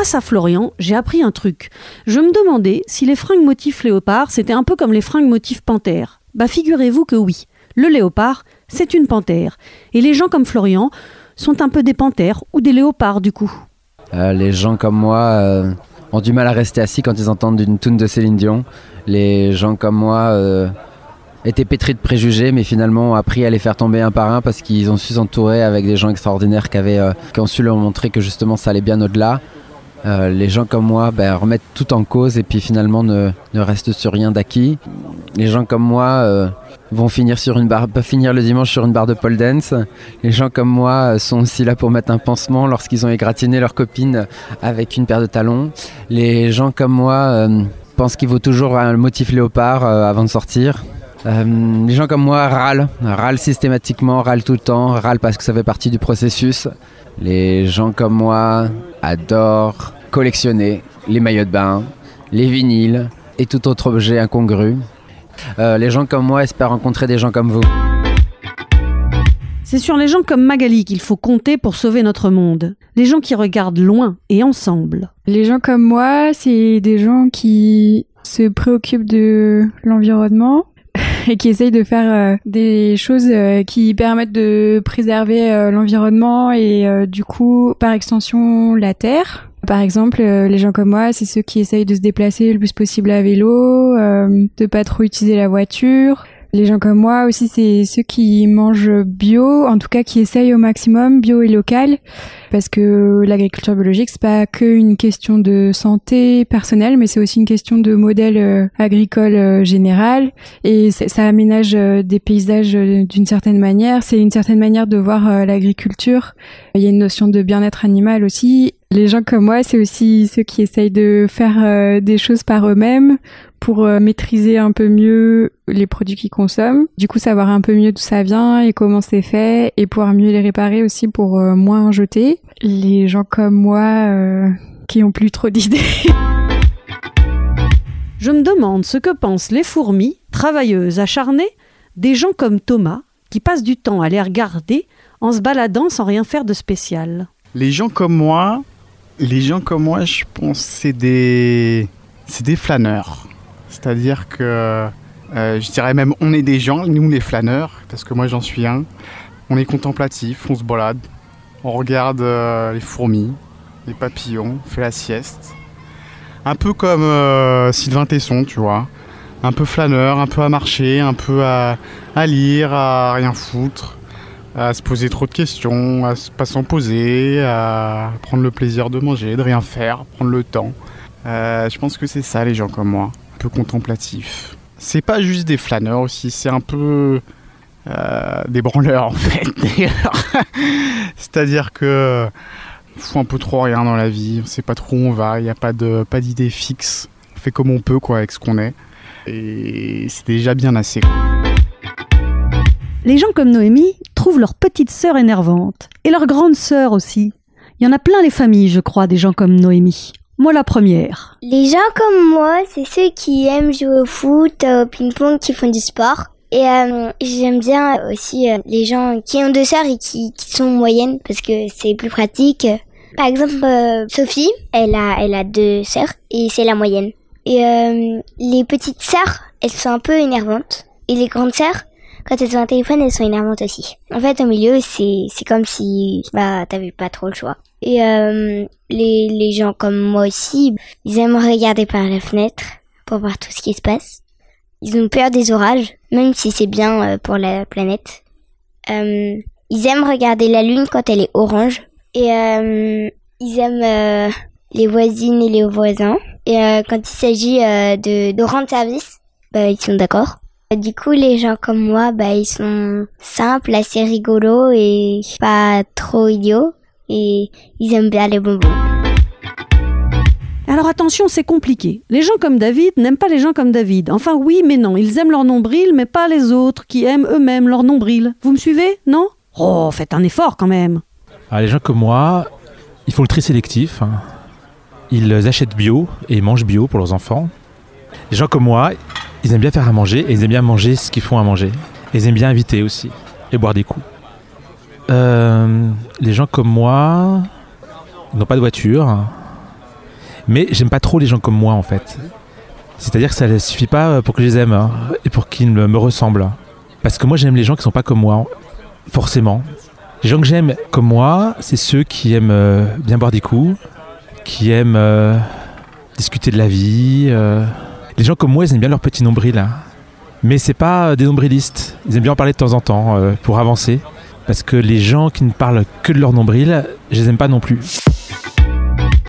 grâce à Florian, j'ai appris un truc. Je me demandais si les fringues motifs léopard, c'était un peu comme les fringues motifs panthère. Bah figurez-vous que oui. Le léopard, c'est une panthère. Et les gens comme Florian sont un peu des panthères ou des léopards du coup. Euh, les gens comme moi euh, ont du mal à rester assis quand ils entendent une tune de Céline Dion. Les gens comme moi euh, étaient pétris de préjugés, mais finalement ont appris à les faire tomber un par un parce qu'ils ont su s'entourer avec des gens extraordinaires qui, ont su leur montrer que justement ça allait bien au-delà. Les gens comme moi ben, remettent tout en cause et puis finalement ne, restent sur rien d'acquis. Les gens comme moi vont finir sur une barre, peuvent finir le dimanche sur une barre de pole dance. Les gens comme moi sont aussi là pour mettre un pansement lorsqu'ils ont égratigné leur copine avec une paire de talons. Les gens comme moi euh, pensent qu'il vaut toujours un motif léopard euh, avant de sortir. Euh, les gens comme moi râlent, râlent systématiquement, râlent tout le temps, râlent parce que ça fait partie du processus. Les gens comme moi adorent collectionner les maillots de bain, les vinyles et tout autre objet incongru. Euh, les gens comme moi espèrent rencontrer des gens comme vous. C'est sur les gens comme Magali qu'il faut compter pour sauver notre monde. Les gens qui regardent loin et ensemble. Les gens comme moi, c'est des gens qui se préoccupent de l'environnement et qui essayent de faire euh, des choses euh, qui permettent de préserver l'environnement et du coup, par extension, la Terre. Par exemple, euh, les gens comme moi, c'est ceux qui essayent de se déplacer le plus possible à vélo, euh, de pas trop utiliser la voiture. Les gens comme moi aussi, c'est ceux qui mangent bio, en tout cas qui essayent au maximum bio et local, parce que l'agriculture biologique c'est pas que une question de santé personnelle, mais c'est aussi une question de modèle euh, agricole euh, général, et ça aménage des paysages d'une certaine manière. C'est une certaine manière de voir l'agriculture. Il y a une notion de bien-être animal aussi, les gens comme moi, c'est aussi ceux qui essayent de faire euh, des choses par eux-mêmes pour euh, maîtriser un peu mieux les produits qu'ils consomment. Du coup, savoir un peu mieux d'où ça vient et comment c'est fait et pouvoir mieux les réparer aussi pour euh, moins en jeter. Les gens comme moi qui ont plus trop d'idées. Je me demande ce que pensent les fourmis, travailleuses acharnées, des gens comme Thomas qui passent du temps à les regarder en se baladant sans rien faire de spécial. Les gens comme moi, les gens comme moi, je pense, c'est des, c'est des flâneurs. C'est-à-dire que, euh, je dirais même, on est des gens, nous les flâneurs, parce que moi j'en suis un. On est contemplatif, on se balade, on regarde euh, les fourmis, les papillons, on fait la sieste. Un peu comme euh, Sylvain Tesson, tu vois. Un peu flâneur, un peu à marcher, un peu à lire, à rien foutre à se poser trop de questions, à pas s'en poser, à prendre le plaisir de manger, de rien faire, prendre le temps. Je pense que c'est ça les gens comme moi, peu contemplatifs. C'est pas juste des flâneurs aussi, c'est un peu euh, des branleurs en fait. C'est-à-dire que on fout un peu trop rien dans la vie, on sait pas trop où on va, il n'y a pas de pas d'idée fixe. On fait comme on peut quoi avec ce qu'on est. Et c'est déjà bien assez. Les gens comme Noémie trouvent leur petite sœur énervante. Et leur grande sœur aussi. Il y en a plein les familles, je crois, des gens comme Noémie. Moi la première. Les gens comme moi, c'est ceux qui aiment jouer au foot, au ping-pong, qui font du sport. Et euh, j'aime bien aussi euh, les gens qui ont deux sœurs et qui, sont moyennes parce que c'est plus pratique. Par exemple, euh, Sophie, elle a, elle a deux sœurs et c'est la moyenne. Et les petites sœurs, elles sont un peu énervantes. Et les grandes sœurs, quand elles ont un téléphone, elles sont énervantes aussi. En fait, au milieu, c'est, c'est comme si, bah, t'avais pas trop le choix. Et euh, les, les gens comme moi aussi, ils aiment regarder par la fenêtre pour voir tout ce qui se passe. Ils ont peur des orages, même si c'est bien euh, pour la planète. Euh, ils aiment regarder la lune quand elle est orange. Et euh, ils aiment euh, les voisines et les voisins. Et euh, quand il s'agit de, de rendre service, bah, ils sont d'accord. Du coup, les gens comme moi, bah, ils sont simples, assez rigolos et pas trop idiots. Et ils aiment bien les bonbons. Alors attention, c'est compliqué. Les gens comme David n'aiment pas les gens comme David. Enfin oui, mais non. Ils aiment leur nombril, mais pas les autres qui aiment eux-mêmes leur nombril. Vous me suivez Non? Oh, faites un effort quand même. Ah, les gens comme moi, ils font le tri sélectif. Hein. Ils achètent bio et mangent bio pour leurs enfants. Les gens comme moi, ils aiment bien faire à manger et ils aiment bien manger ce qu'ils font à manger. Et ils aiment bien inviter aussi et boire des coups. Euh, les gens comme moi n'ont pas de voiture. Mais j'aime pas trop les gens comme moi en fait. C'est-à-dire que ça ne suffit pas pour que je les aime hein, et pour qu'ils me, ressemblent. Parce que moi j'aime les gens qui sont pas comme moi, forcément. Les gens que j'aime comme moi, c'est ceux qui aiment euh, bien boire des coups, qui aiment euh, discuter de la vie. Les gens comme moi, ils aiment bien leur petit nombril. hein. Mais c'est pas euh, des nombrilistes. Ils aiment bien en parler de temps en temps euh, pour avancer. Parce que les gens qui ne parlent que de leur nombril, je les aime pas non plus.